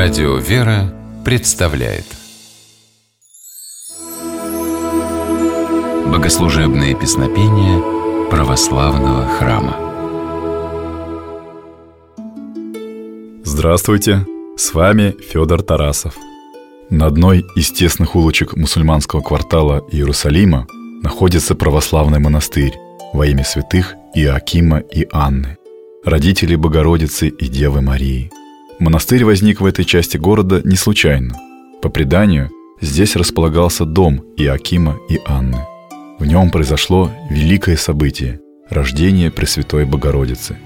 Радио «Вера» представляет Богослужебные песнопения православного храма Здравствуйте! С вами Федор Тарасов. На одной из тесных улочек мусульманского квартала Иерусалима находится православный монастырь во имя святых Иоакима и Анны, родителей Богородицы и Девы Марии – Монастырь возник в этой части города не случайно. По преданию, здесь располагался дом Иакима и Анны. В нем произошло великое событие – рождение Пресвятой Богородицы.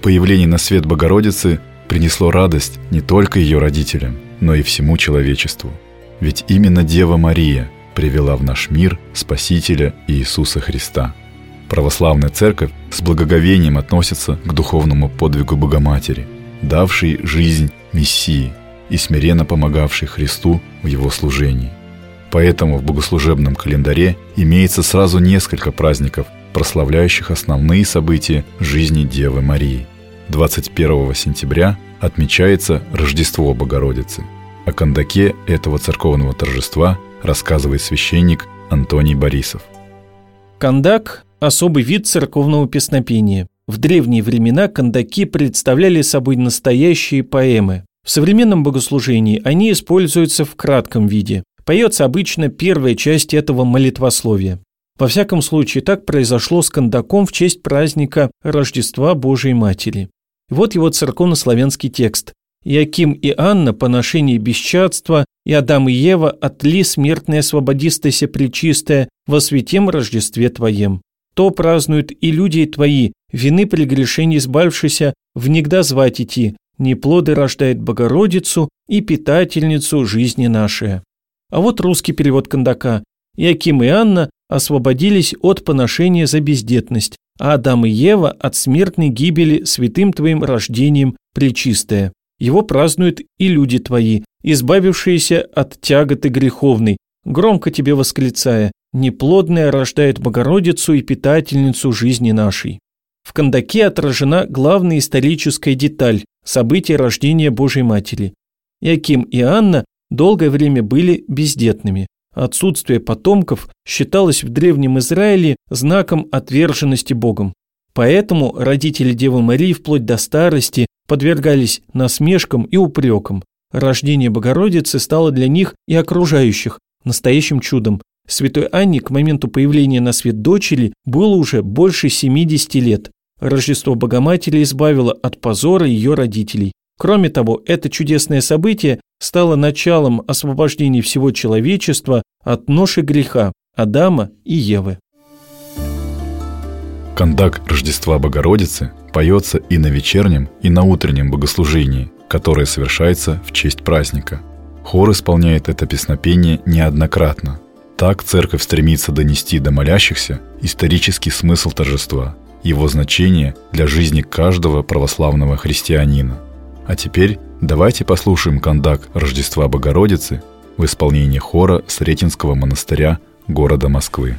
Появление на свет Богородицы принесло радость не только ее родителям, но и всему человечеству. Ведь именно Дева Мария привела в наш мир Спасителя Иисуса Христа. Православная церковь с благоговением относится к духовному подвигу Богоматери – давший жизнь Мессии и смиренно помогавший Христу в его служении. Поэтому в богослужебном календаре имеется сразу несколько праздников, прославляющих основные события жизни Девы Марии. 21 сентября отмечается Рождество Богородицы. О кондаке этого церковного торжества рассказывает священник Антоний Борисов. Кандак – особый вид церковного песнопения – в древние времена кандаки представляли собой настоящие поэмы. В современном богослужении они используются в кратком виде. Поется обычно первая часть этого молитвословия. Во всяком случае, так произошло с кандаком в честь праздника Рождества Божией Матери. Вот его церковнославянский текст. «Иаким и Анна, поношение бесчадства, и Адам и Ева отли смертное освободистося пречистое во святем Рождестве Твоем то празднуют и люди твои, вины прегрешений избавившися, внегда звать идти, не плоды рождает Богородицу и питательницу жизни нашей. А вот русский перевод Кондака. Иаким и Анна освободились от поношения за бездетность, а Адам и Ева от смертной гибели святым твоим рождением пречистое. Его празднуют и люди твои, избавившиеся от тяготы греховной, громко тебе восклицая, неплодная рождает Богородицу и питательницу жизни нашей. В Кандаке отражена главная историческая деталь – события рождения Божьей Матери. Иаким и Анна долгое время были бездетными. Отсутствие потомков считалось в Древнем Израиле знаком отверженности Богом. Поэтому родители Девы Марии вплоть до старости подвергались насмешкам и упрекам. Рождение Богородицы стало для них и окружающих настоящим чудом. Святой Анне к моменту появления на свет дочери было уже больше 70 лет. Рождество Богоматери избавило от позора ее родителей. Кроме того, это чудесное событие стало началом освобождения всего человечества от ноши греха Адама и Евы. Кондак Рождества Богородицы поется и на вечернем, и на утреннем богослужении, которое совершается в честь праздника – Хор исполняет это песнопение неоднократно. Так церковь стремится донести до молящихся исторический смысл торжества, его значение для жизни каждого православного христианина. А теперь давайте послушаем кондак Рождества Богородицы в исполнении хора Сретенского монастыря города Москвы.